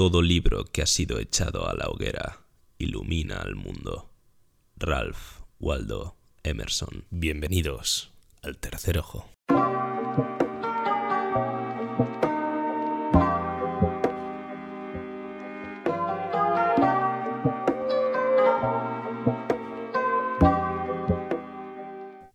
todo libro que ha sido echado a la hoguera ilumina al mundo. Ralph Waldo Emerson. Bienvenidos al tercer ojo.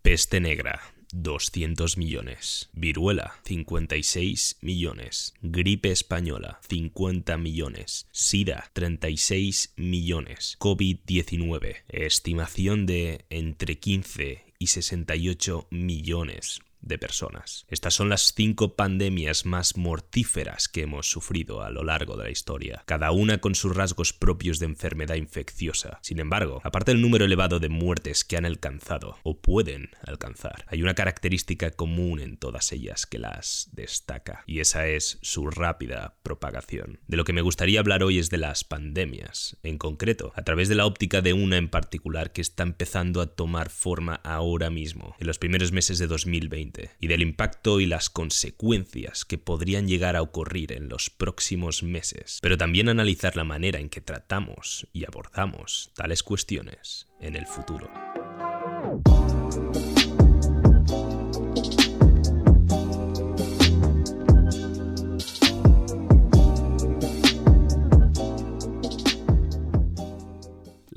Peste negra, 200 millones. Viruela, 56 millones. Gripe española, 50 millones. SIDA, 36 millones. COVID-19, estimación de entre 15 y 68 millones de personas. Estas son las cinco pandemias más mortíferas que hemos sufrido a lo largo de la historia, cada una con sus rasgos propios de enfermedad infecciosa. Sin embargo, aparte del número elevado de muertes que han alcanzado o pueden alcanzar, hay una característica común en todas ellas que las destaca, y esa es su rápida propagación. De lo que me gustaría hablar hoy es de las pandemias, en concreto, a través de la óptica de una en particular que está empezando a tomar forma ahora mismo, en los primeros meses de 2020 y del impacto y las consecuencias que podrían llegar a ocurrir en los próximos meses, pero también analizar la manera en que tratamos y abordamos tales cuestiones en el futuro.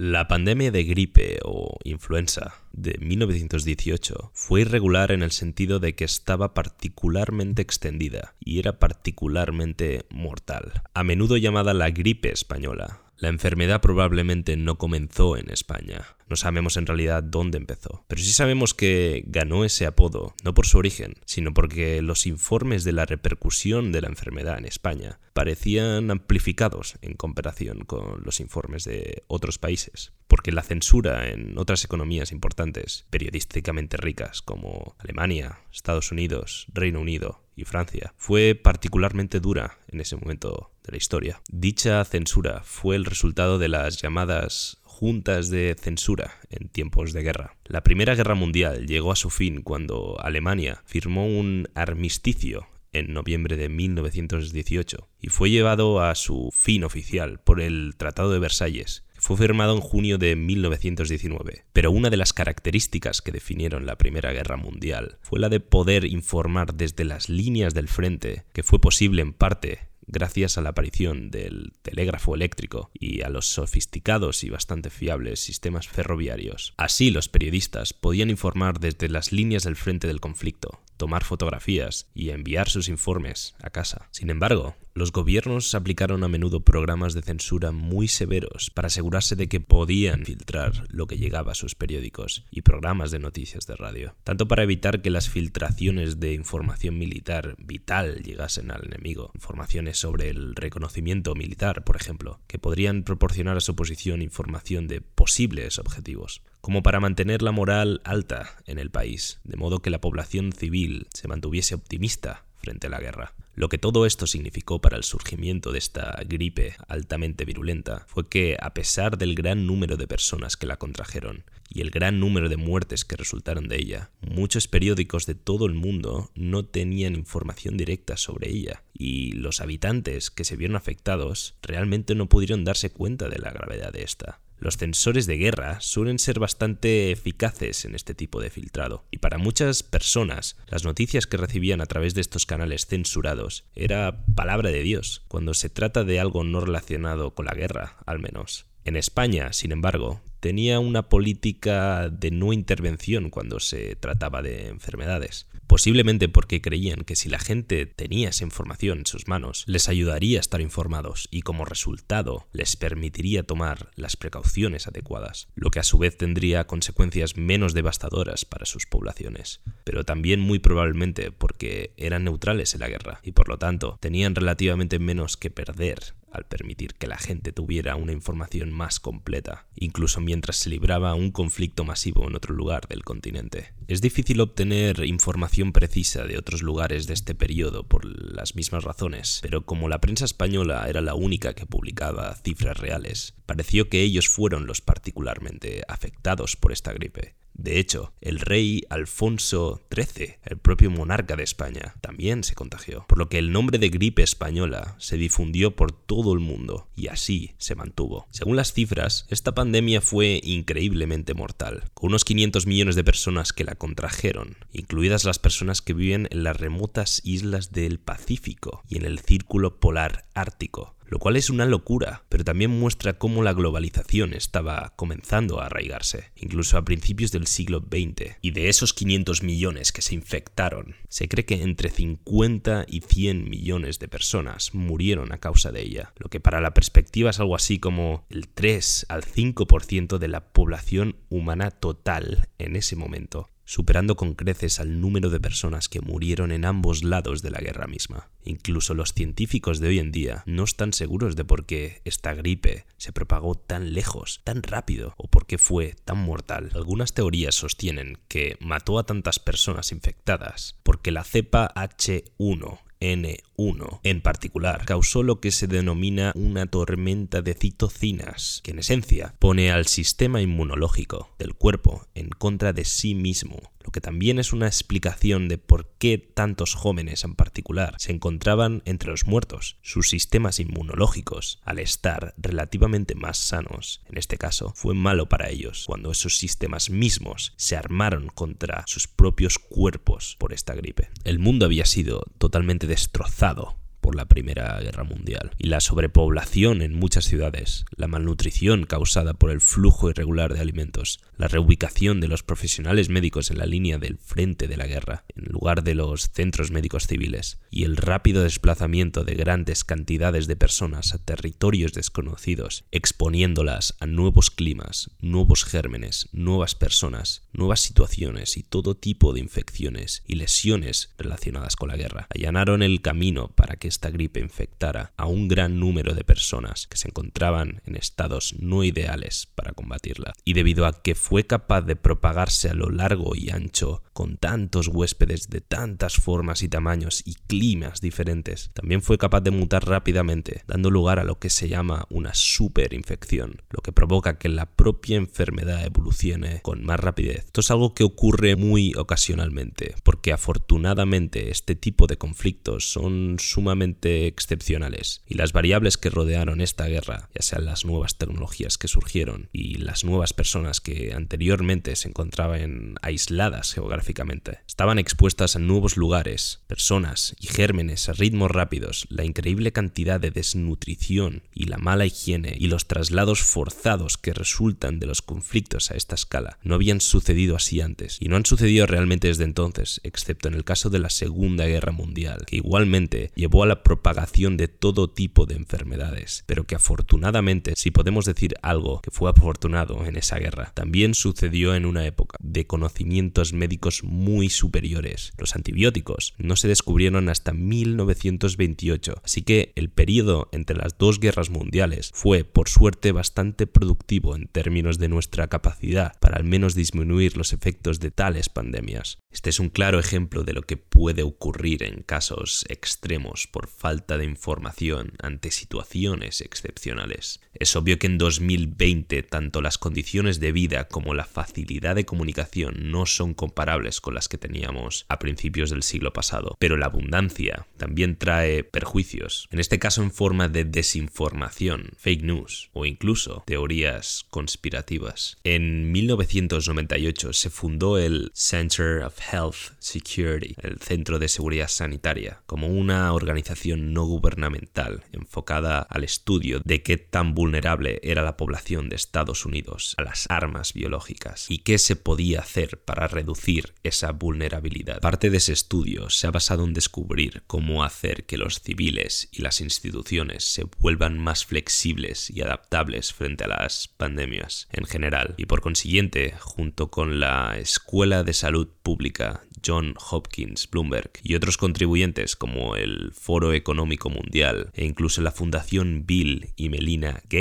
La pandemia de gripe o influenza de 1918 fue irregular en el sentido de que estaba particularmente extendida y era particularmente mortal, a menudo llamada la gripe española, la enfermedad probablemente no comenzó en España. No sabemos en realidad dónde empezó. Pero sí sabemos que ganó ese apodo, no por su origen, sino porque los informes de la repercusión de la enfermedad en España parecían amplificados en comparación con los informes de otros países. Porque la censura en otras economías importantes, periodísticamente ricas, como Alemania, Estados Unidos, Reino Unido Francia, fue particularmente dura en ese momento de la historia. Dicha censura fue el resultado de las llamadas juntas de censura en tiempos de guerra. La Primera Guerra Mundial llegó a su fin cuando Alemania firmó un armisticio en noviembre de 1918 y fue llevado a su fin oficial por el Tratado de Versalles, fue firmado en junio de 1919, pero una de las características que definieron la Primera Guerra Mundial fue la de poder informar desde las líneas del frente, que fue posible en parte gracias a la aparición del telégrafo eléctrico y a los sofisticados y bastante fiables sistemas ferroviarios. Así los periodistas podían informar desde las líneas del frente del conflicto, tomar fotografías y enviar sus informes a casa. Sin embargo, los gobiernos aplicaron a menudo programas de censura muy severos para asegurarse de que podían filtrar lo que llegaba a sus periódicos y programas de noticias de radio, tanto para evitar que las filtraciones de información militar vital llegasen al enemigo, informaciones sobre el reconocimiento militar, por ejemplo, que podrían proporcionar a su oposición información de posibles objetivos, como para mantener la moral alta en el país, de modo que la población civil se mantuviese optimista frente a la guerra. Lo que todo esto significó para el surgimiento de esta gripe altamente virulenta fue que, a pesar del gran número de personas que la contrajeron y el gran número de muertes que resultaron de ella, muchos periódicos de todo el mundo no tenían información directa sobre ella, y los habitantes que se vieron afectados realmente no pudieron darse cuenta de la gravedad de esta. Los sensores de guerra suelen ser bastante eficaces en este tipo de filtrado, y para muchas personas las noticias que recibían a través de estos canales censurados era palabra de Dios, cuando se trata de algo no relacionado con la guerra, al menos. En España, sin embargo, tenía una política de no intervención cuando se trataba de enfermedades. Posiblemente porque creían que si la gente tenía esa información en sus manos, les ayudaría a estar informados y como resultado les permitiría tomar las precauciones adecuadas, lo que a su vez tendría consecuencias menos devastadoras para sus poblaciones, pero también muy probablemente porque eran neutrales en la guerra y por lo tanto tenían relativamente menos que perder al permitir que la gente tuviera una información más completa, incluso mientras se libraba un conflicto masivo en otro lugar del continente. Es difícil obtener información precisa de otros lugares de este periodo por las mismas razones, pero como la prensa española era la única que publicaba cifras reales, pareció que ellos fueron los particularmente afectados por esta gripe. De hecho, el rey Alfonso XIII, el propio monarca de España, también se contagió, por lo que el nombre de gripe española se difundió por todo el mundo y así se mantuvo. Según las cifras, esta pandemia fue increíblemente mortal, con unos 500 millones de personas que la contrajeron, incluidas las personas que viven en las remotas islas del Pacífico y en el círculo polar ártico, lo cual es una locura, pero también muestra cómo la globalización estaba comenzando a arraigarse, incluso a principios del siglo XX. Y de esos 500 millones que se infectaron, se cree que entre 50 y 100 millones de personas murieron a causa de ella, lo que para la perspectiva es algo así como el 3 al 5% de la población humana total en ese momento superando con creces al número de personas que murieron en ambos lados de la guerra misma. Incluso los científicos de hoy en día no están seguros de por qué esta gripe se propagó tan lejos, tan rápido, o por qué fue tan mortal. Algunas teorías sostienen que mató a tantas personas infectadas porque la cepa H1 N1 en particular causó lo que se denomina una tormenta de citocinas, que en esencia pone al sistema inmunológico del cuerpo en contra de sí mismo lo que también es una explicación de por qué tantos jóvenes en particular se encontraban entre los muertos. Sus sistemas inmunológicos, al estar relativamente más sanos, en este caso, fue malo para ellos cuando esos sistemas mismos se armaron contra sus propios cuerpos por esta gripe. El mundo había sido totalmente destrozado por la Primera Guerra Mundial. Y la sobrepoblación en muchas ciudades, la malnutrición causada por el flujo irregular de alimentos, la reubicación de los profesionales médicos en la línea del frente de la guerra, en lugar de los centros médicos civiles, y el rápido desplazamiento de grandes cantidades de personas a territorios desconocidos, exponiéndolas a nuevos climas, nuevos gérmenes, nuevas personas, nuevas situaciones y todo tipo de infecciones y lesiones relacionadas con la guerra, allanaron el camino para que esta gripe infectara a un gran número de personas que se encontraban en estados no ideales para combatirla. Y debido a que fue capaz de propagarse a lo largo y ancho con tantos huéspedes de tantas formas y tamaños y climas diferentes, también fue capaz de mutar rápidamente, dando lugar a lo que se llama una superinfección, lo que provoca que la propia enfermedad evolucione con más rapidez. Esto es algo que ocurre muy ocasionalmente, porque afortunadamente este tipo de conflictos son sumamente excepcionales. Y las variables que rodearon esta guerra, ya sean las nuevas tecnologías que surgieron y las nuevas personas que anteriormente se encontraban aisladas geográficamente, estaban expuestas a nuevos lugares, personas y gérmenes a ritmos rápidos, la increíble cantidad de desnutrición y la mala higiene y los traslados forzados que resultan de los conflictos a esta escala no habían sucedido así antes. Y no han sucedido realmente desde entonces, excepto en el caso de la Segunda Guerra Mundial, que igualmente llevó a la propagación de todo tipo de enfermedades, pero que afortunadamente, si podemos decir algo que fue afortunado en esa guerra, también sucedió en una época de conocimientos médicos muy superiores. Los antibióticos no se descubrieron hasta 1928, así que el periodo entre las dos guerras mundiales fue, por suerte, bastante productivo en términos de nuestra capacidad para al menos disminuir los efectos de tales pandemias. Este es un claro ejemplo de lo que puede ocurrir en casos extremos por falta de información ante situaciones excepcionales. Es obvio que en 2020 tanto las condiciones de vida como la facilidad de comunicación no son comparables con las que teníamos a principios del siglo pasado, pero la abundancia también trae perjuicios, en este caso en forma de desinformación, fake news o incluso teorías conspirativas. En 1998 se fundó el Center of Health Security, el Centro de Seguridad Sanitaria, como una organización no gubernamental enfocada al estudio de qué tan vulnerable era la población de Estados Unidos a las armas biológicas y qué se podía hacer para reducir esa vulnerabilidad. Parte de ese estudio se ha basado en descubrir cómo hacer que los civiles y las instituciones se vuelvan más flexibles y adaptables frente a las pandemias en general y por consiguiente junto con la Escuela de Salud Pública John Hopkins Bloomberg y otros contribuyentes como el Foro Económico Mundial e incluso la Fundación Bill y Melina Gates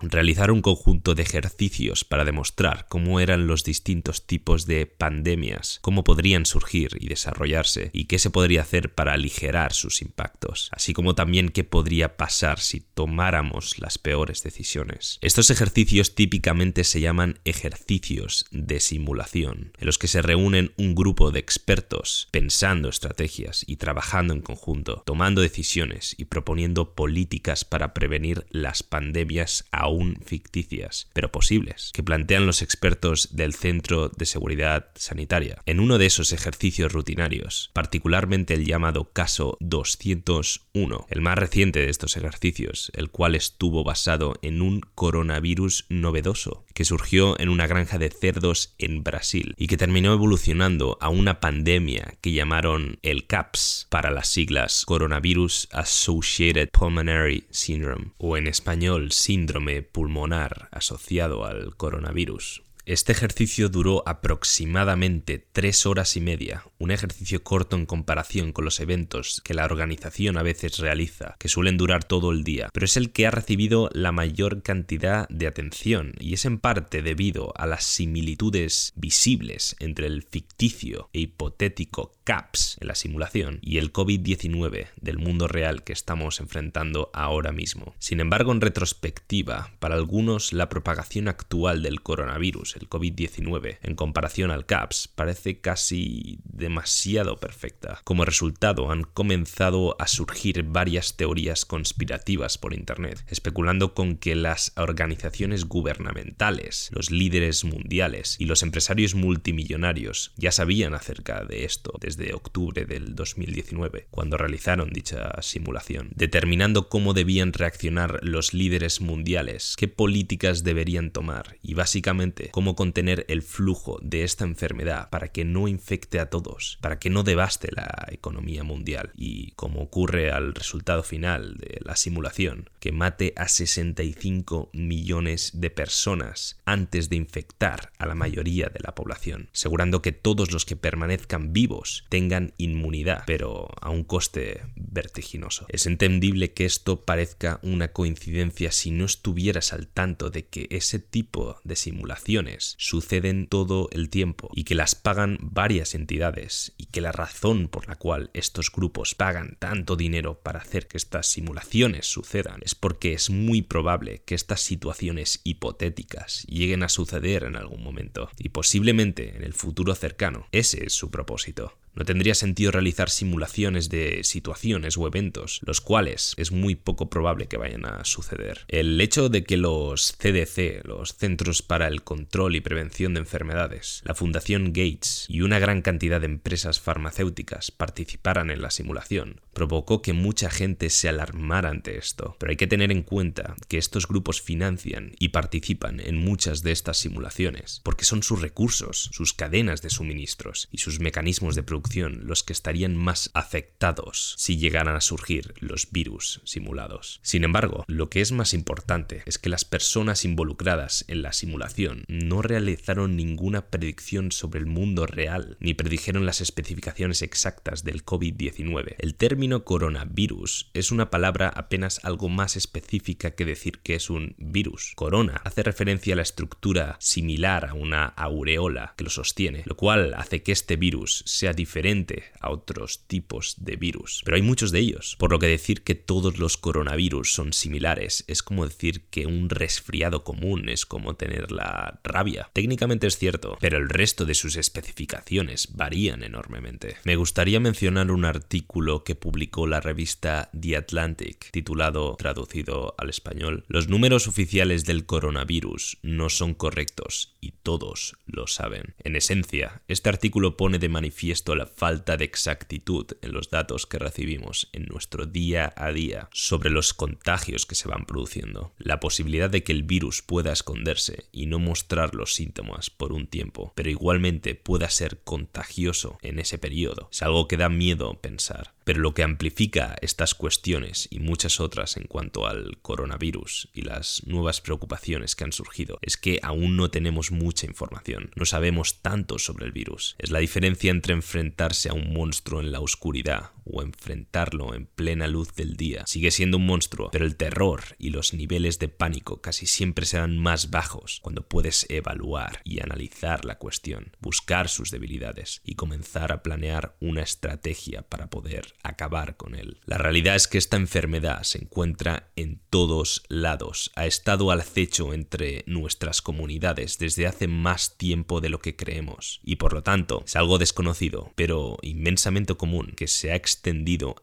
Realizar un conjunto de ejercicios para demostrar cómo eran los distintos tipos de pandemias, cómo podrían surgir y desarrollarse y qué se podría hacer para aligerar sus impactos, así como también qué podría pasar si tomáramos las peores decisiones. Estos ejercicios típicamente se llaman ejercicios de simulación, en los que se reúnen un grupo de expertos pensando estrategias y trabajando en conjunto, tomando decisiones y proponiendo políticas para prevenir las pandemias aún ficticias, pero posibles, que plantean los expertos del Centro de Seguridad Sanitaria. En uno de esos ejercicios rutinarios, particularmente el llamado caso 201, el más reciente de estos ejercicios, el cual estuvo basado en un coronavirus novedoso que surgió en una granja de cerdos en Brasil y que terminó evolucionando a una pandemia que llamaron el CAPS para las siglas Coronavirus Associated Pulmonary Syndrome o en español síndrome pulmonar asociado al coronavirus. Este ejercicio duró aproximadamente tres horas y media, un ejercicio corto en comparación con los eventos que la organización a veces realiza, que suelen durar todo el día, pero es el que ha recibido la mayor cantidad de atención y es en parte debido a las similitudes visibles entre el ficticio e hipotético CAPS en la simulación y el COVID-19 del mundo real que estamos enfrentando ahora mismo. Sin embargo, en retrospectiva, para algunos la propagación actual del coronavirus, el COVID-19, en comparación al CAPS, parece casi demasiado perfecta. Como resultado, han comenzado a surgir varias teorías conspirativas por Internet, especulando con que las organizaciones gubernamentales, los líderes mundiales y los empresarios multimillonarios ya sabían acerca de esto desde octubre del 2019, cuando realizaron dicha simulación, determinando cómo debían reaccionar los líderes mundiales, qué políticas deberían tomar y básicamente cómo contener el flujo de esta enfermedad para que no infecte a todos, para que no devaste la economía mundial y, como ocurre al resultado final de la simulación, que mate a 65 millones de personas antes de infectar a la mayoría de la población, asegurando que todos los que permanezcan vivos tengan inmunidad, pero a un coste vertiginoso. Es entendible que esto parezca una coincidencia si no estuvieras al tanto de que ese tipo de simulaciones suceden todo el tiempo y que las pagan varias entidades y que la razón por la cual estos grupos pagan tanto dinero para hacer que estas simulaciones sucedan es porque es muy probable que estas situaciones hipotéticas lleguen a suceder en algún momento y posiblemente en el futuro cercano. Ese es su propósito. No tendría sentido realizar simulaciones de situaciones o eventos, los cuales es muy poco probable que vayan a suceder. El hecho de que los CDC, los Centros para el Control y Prevención de Enfermedades, la Fundación Gates y una gran cantidad de empresas farmacéuticas participaran en la simulación, provocó que mucha gente se alarmara ante esto. Pero hay que tener en cuenta que estos grupos financian y participan en muchas de estas simulaciones, porque son sus recursos, sus cadenas de suministros y sus mecanismos de los que estarían más afectados si llegaran a surgir los virus simulados. Sin embargo, lo que es más importante es que las personas involucradas en la simulación no realizaron ninguna predicción sobre el mundo real, ni predijeron las especificaciones exactas del COVID-19. El término coronavirus es una palabra apenas algo más específica que decir que es un virus. Corona hace referencia a la estructura similar a una aureola que lo sostiene, lo cual hace que este virus sea diferente diferente a otros tipos de virus, pero hay muchos de ellos, por lo que decir que todos los coronavirus son similares es como decir que un resfriado común es como tener la rabia. Técnicamente es cierto, pero el resto de sus especificaciones varían enormemente. Me gustaría mencionar un artículo que publicó la revista The Atlantic, titulado, traducido al español, Los números oficiales del coronavirus no son correctos y todos lo saben. En esencia, este artículo pone de manifiesto la falta de exactitud en los datos que recibimos en nuestro día a día sobre los contagios que se van produciendo, la posibilidad de que el virus pueda esconderse y no mostrar los síntomas por un tiempo, pero igualmente pueda ser contagioso en ese periodo. Es algo que da miedo pensar. Pero lo que amplifica estas cuestiones y muchas otras en cuanto al coronavirus y las nuevas preocupaciones que han surgido es que aún no tenemos mucha información, no sabemos tanto sobre el virus. Es la diferencia entre enfrentarse a un monstruo en la oscuridad o enfrentarlo en plena luz del día. Sigue siendo un monstruo, pero el terror y los niveles de pánico casi siempre serán más bajos cuando puedes evaluar y analizar la cuestión, buscar sus debilidades y comenzar a planear una estrategia para poder acabar con él. La realidad es que esta enfermedad se encuentra en todos lados, ha estado al acecho entre nuestras comunidades desde hace más tiempo de lo que creemos y por lo tanto es algo desconocido, pero inmensamente común que se ha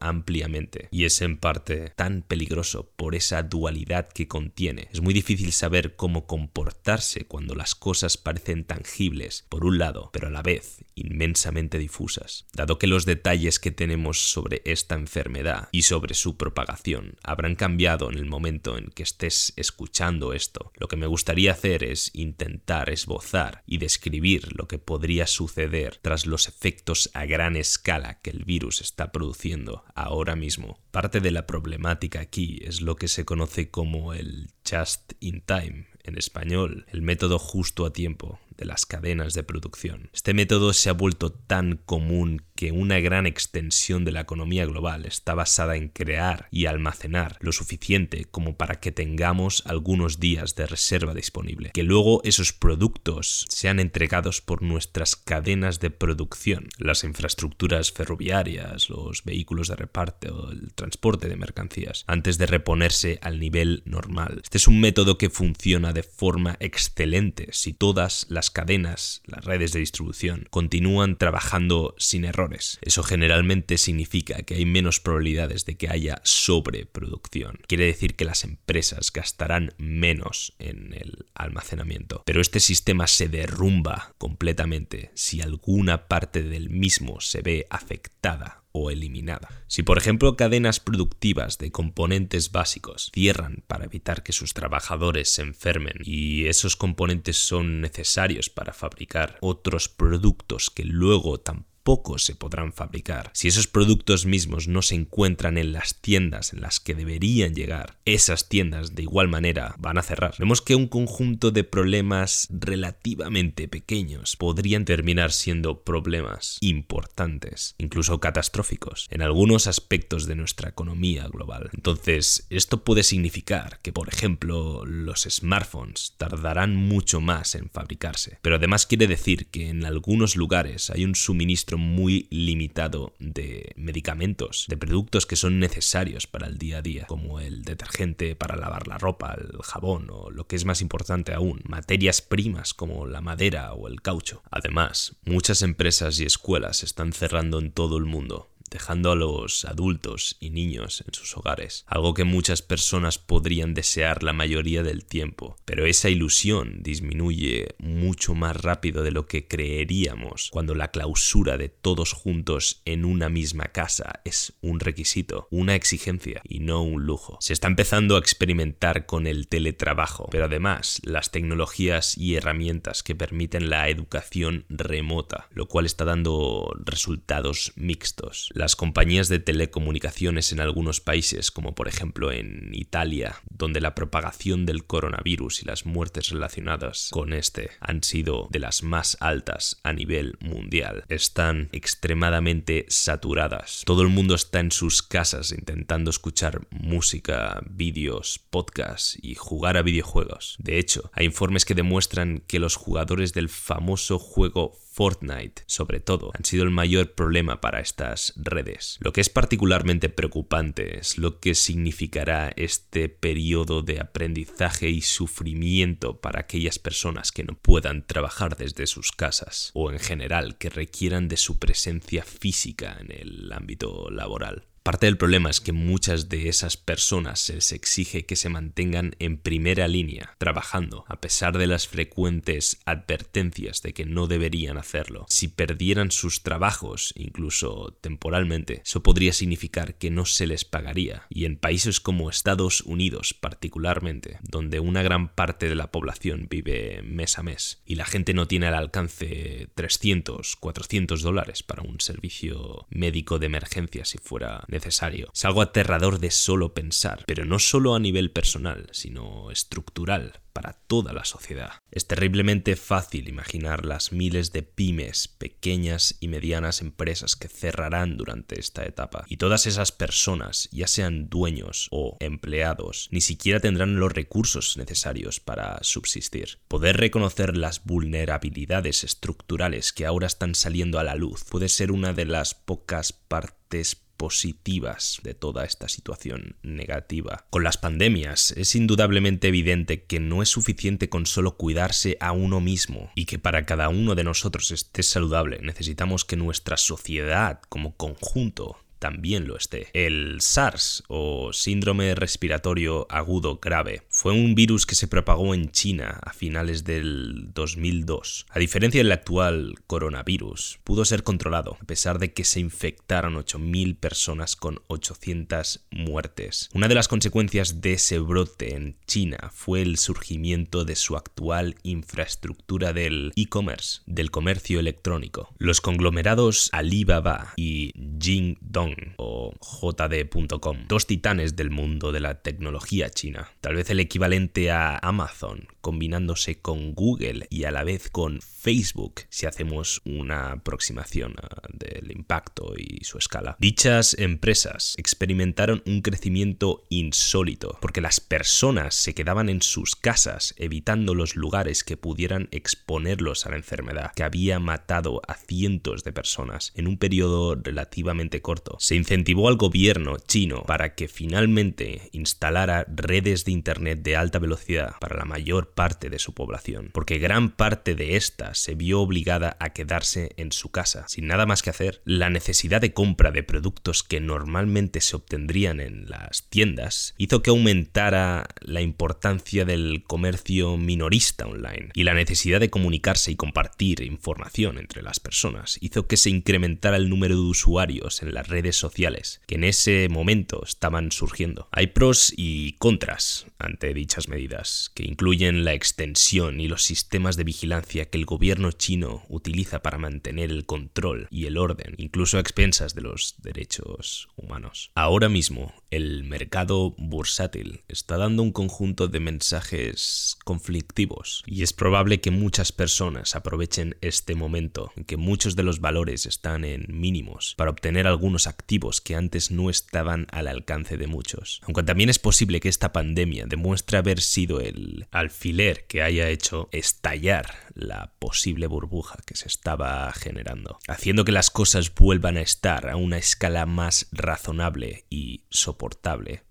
ampliamente y es en parte tan peligroso por esa dualidad que contiene. Es muy difícil saber cómo comportarse cuando las cosas parecen tangibles, por un lado, pero a la vez inmensamente difusas. Dado que los detalles que tenemos sobre esta enfermedad y sobre su propagación habrán cambiado en el momento en que estés escuchando esto, lo que me gustaría hacer es intentar esbozar y describir lo que podría suceder tras los efectos a gran escala que el virus está produciendo ahora mismo. Parte de la problemática aquí es lo que se conoce como el just in time, en español, el método justo a tiempo, de las cadenas de producción. Este método se ha vuelto tan común que una gran extensión de la economía global está basada en crear y almacenar lo suficiente como para que tengamos algunos días de reserva disponible, que luego esos productos sean entregados por nuestras cadenas de producción, las infraestructuras ferroviarias, los vehículos de reparto, el transporte de mercancías, antes de reponerse al nivel normal. Este es un método que funciona de forma excelente si todas las cadenas, las redes de distribución, continúan trabajando sin errores. Eso generalmente significa que hay menos probabilidades de que haya sobreproducción. Quiere decir que las empresas gastarán menos en el almacenamiento. Pero este sistema se derrumba completamente si alguna parte del mismo se ve afectada o eliminada. Si por ejemplo cadenas productivas de componentes básicos cierran para evitar que sus trabajadores se enfermen y esos componentes son necesarios para fabricar otros productos que luego tampoco pocos se podrán fabricar. Si esos productos mismos no se encuentran en las tiendas en las que deberían llegar, esas tiendas de igual manera van a cerrar. Vemos que un conjunto de problemas relativamente pequeños podrían terminar siendo problemas importantes, incluso catastróficos, en algunos aspectos de nuestra economía global. Entonces, esto puede significar que, por ejemplo, los smartphones tardarán mucho más en fabricarse, pero además quiere decir que en algunos lugares hay un suministro muy limitado de medicamentos, de productos que son necesarios para el día a día, como el detergente para lavar la ropa, el jabón o lo que es más importante aún, materias primas como la madera o el caucho. Además, muchas empresas y escuelas están cerrando en todo el mundo dejando a los adultos y niños en sus hogares, algo que muchas personas podrían desear la mayoría del tiempo, pero esa ilusión disminuye mucho más rápido de lo que creeríamos cuando la clausura de todos juntos en una misma casa es un requisito, una exigencia y no un lujo. Se está empezando a experimentar con el teletrabajo, pero además las tecnologías y herramientas que permiten la educación remota, lo cual está dando resultados mixtos. Las compañías de telecomunicaciones en algunos países, como por ejemplo en Italia, donde la propagación del coronavirus y las muertes relacionadas con este han sido de las más altas a nivel mundial, están extremadamente saturadas. Todo el mundo está en sus casas intentando escuchar música, vídeos, podcasts y jugar a videojuegos. De hecho, hay informes que demuestran que los jugadores del famoso juego Fortnite, sobre todo, han sido el mayor problema para estas redes. Lo que es particularmente preocupante es lo que significará este periodo de aprendizaje y sufrimiento para aquellas personas que no puedan trabajar desde sus casas o en general que requieran de su presencia física en el ámbito laboral. Parte del problema es que muchas de esas personas se les exige que se mantengan en primera línea, trabajando, a pesar de las frecuentes advertencias de que no deberían hacerlo. Si perdieran sus trabajos, incluso temporalmente, eso podría significar que no se les pagaría. Y en países como Estados Unidos particularmente, donde una gran parte de la población vive mes a mes y la gente no tiene al alcance 300, 400 dólares para un servicio médico de emergencia si fuera necesario, necesario. Es algo aterrador de solo pensar, pero no solo a nivel personal, sino estructural para toda la sociedad. Es terriblemente fácil imaginar las miles de pymes, pequeñas y medianas empresas que cerrarán durante esta etapa. Y todas esas personas, ya sean dueños o empleados, ni siquiera tendrán los recursos necesarios para subsistir. Poder reconocer las vulnerabilidades estructurales que ahora están saliendo a la luz puede ser una de las pocas partes positivas de toda esta situación negativa. Con las pandemias es indudablemente evidente que no es suficiente con solo cuidarse a uno mismo y que para cada uno de nosotros esté saludable necesitamos que nuestra sociedad como conjunto también lo esté. El SARS o síndrome respiratorio agudo grave fue un virus que se propagó en China a finales del 2002. A diferencia del actual coronavirus, pudo ser controlado a pesar de que se infectaron 8.000 personas con 800 muertes. Una de las consecuencias de ese brote en China fue el surgimiento de su actual infraestructura del e-commerce, del comercio electrónico. Los conglomerados Alibaba y Jingdong o JD.com, dos titanes del mundo de la tecnología china, tal vez el equivalente a Amazon, combinándose con Google y a la vez con Facebook, si hacemos una aproximación ah, del impacto y su escala. Dichas empresas experimentaron un crecimiento insólito, porque las personas se quedaban en sus casas, evitando los lugares que pudieran exponerlos a la enfermedad, que había matado a cientos de personas en un periodo relativamente corto se incentivó al gobierno chino para que finalmente instalara redes de Internet de alta velocidad para la mayor parte de su población, porque gran parte de esta se vio obligada a quedarse en su casa, sin nada más que hacer. La necesidad de compra de productos que normalmente se obtendrían en las tiendas hizo que aumentara la importancia del comercio minorista online y la necesidad de comunicarse y compartir información entre las personas hizo que se incrementara el número de usuarios en las redes sociales que en ese momento estaban surgiendo. Hay pros y contras ante dichas medidas, que incluyen la extensión y los sistemas de vigilancia que el gobierno chino utiliza para mantener el control y el orden, incluso a expensas de los derechos humanos. Ahora mismo, el mercado bursátil está dando un conjunto de mensajes conflictivos y es probable que muchas personas aprovechen este momento en que muchos de los valores están en mínimos para obtener algunos activos que antes no estaban al alcance de muchos. Aunque también es posible que esta pandemia demuestre haber sido el alfiler que haya hecho estallar la posible burbuja que se estaba generando, haciendo que las cosas vuelvan a estar a una escala más razonable y soportable.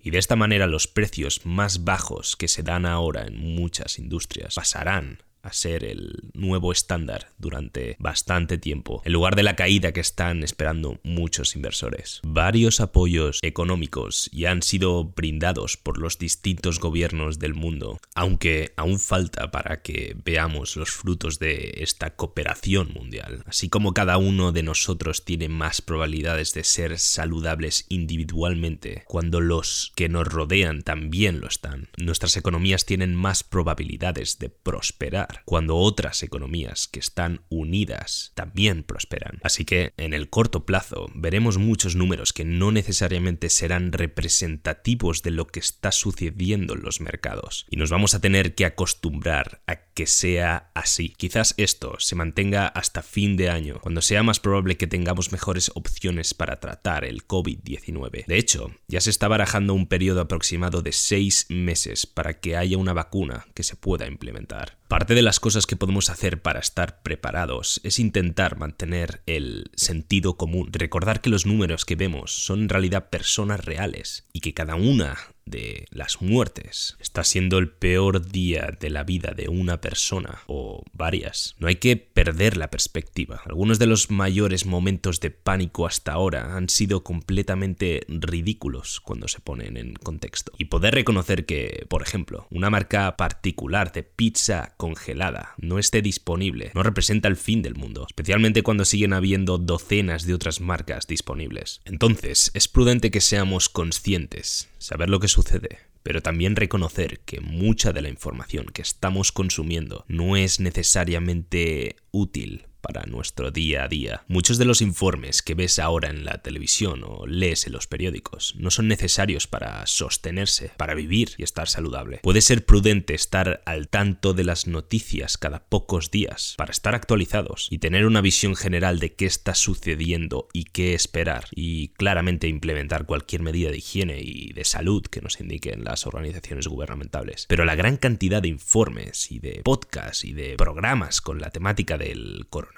Y de esta manera los precios más bajos que se dan ahora en muchas industrias pasarán a ser el nuevo estándar durante bastante tiempo, en lugar de la caída que están esperando muchos inversores. Varios apoyos económicos ya han sido brindados por los distintos gobiernos del mundo, aunque aún falta para que veamos los frutos de esta cooperación mundial. Así como cada uno de nosotros tiene más probabilidades de ser saludables individualmente, cuando los que nos rodean también lo están, nuestras economías tienen más probabilidades de prosperar cuando otras economías que están unidas también prosperan. Así que en el corto plazo veremos muchos números que no necesariamente serán representativos de lo que está sucediendo en los mercados y nos vamos a tener que acostumbrar a que sea así. Quizás esto se mantenga hasta fin de año, cuando sea más probable que tengamos mejores opciones para tratar el COVID-19. De hecho, ya se está barajando un periodo aproximado de seis meses para que haya una vacuna que se pueda implementar. Parte de las cosas que podemos hacer para estar preparados es intentar mantener el sentido común, recordar que los números que vemos son en realidad personas reales y que cada una de las muertes está siendo el peor día de la vida de una persona o varias. No hay que perder la perspectiva. Algunos de los mayores momentos de pánico hasta ahora han sido completamente ridículos cuando se ponen en contexto. Y poder reconocer que, por ejemplo, una marca particular de pizza congelada no esté disponible no representa el fin del mundo, especialmente cuando siguen habiendo docenas de otras marcas disponibles. Entonces, es prudente que seamos conscientes saber lo que sucede, pero también reconocer que mucha de la información que estamos consumiendo no es necesariamente útil para nuestro día a día. Muchos de los informes que ves ahora en la televisión o lees en los periódicos no son necesarios para sostenerse, para vivir y estar saludable. Puede ser prudente estar al tanto de las noticias cada pocos días para estar actualizados y tener una visión general de qué está sucediendo y qué esperar y claramente implementar cualquier medida de higiene y de salud que nos indiquen las organizaciones gubernamentales. Pero la gran cantidad de informes y de podcasts y de programas con la temática del coronavirus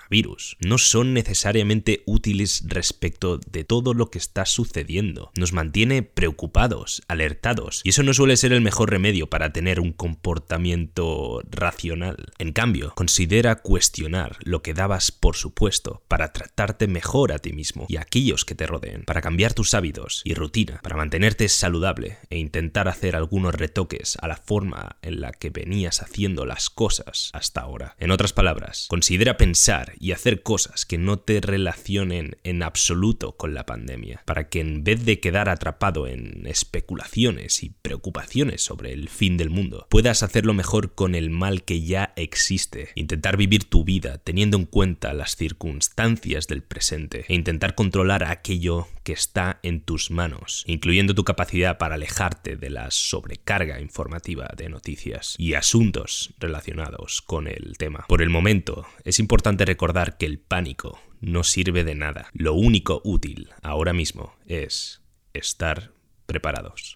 no son necesariamente útiles respecto de todo lo que está sucediendo. Nos mantiene preocupados, alertados, y eso no suele ser el mejor remedio para tener un comportamiento racional. En cambio, considera cuestionar lo que dabas por supuesto para tratarte mejor a ti mismo y a aquellos que te rodeen, para cambiar tus hábitos y rutina, para mantenerte saludable e intentar hacer algunos retoques a la forma en la que venías haciendo las cosas hasta ahora. En otras palabras, considera y hacer cosas que no te relacionen en absoluto con la pandemia, para que en vez de quedar atrapado en especulaciones y preocupaciones sobre el fin del mundo, puedas hacerlo mejor con el mal que ya existe, intentar vivir tu vida teniendo en cuenta las circunstancias del presente e intentar controlar aquello que está en tus manos, incluyendo tu capacidad para alejarte de la sobrecarga informativa de noticias y asuntos relacionados con el tema. Por el momento, es importante recordar que el pánico no sirve de nada. Lo único útil ahora mismo es estar preparados.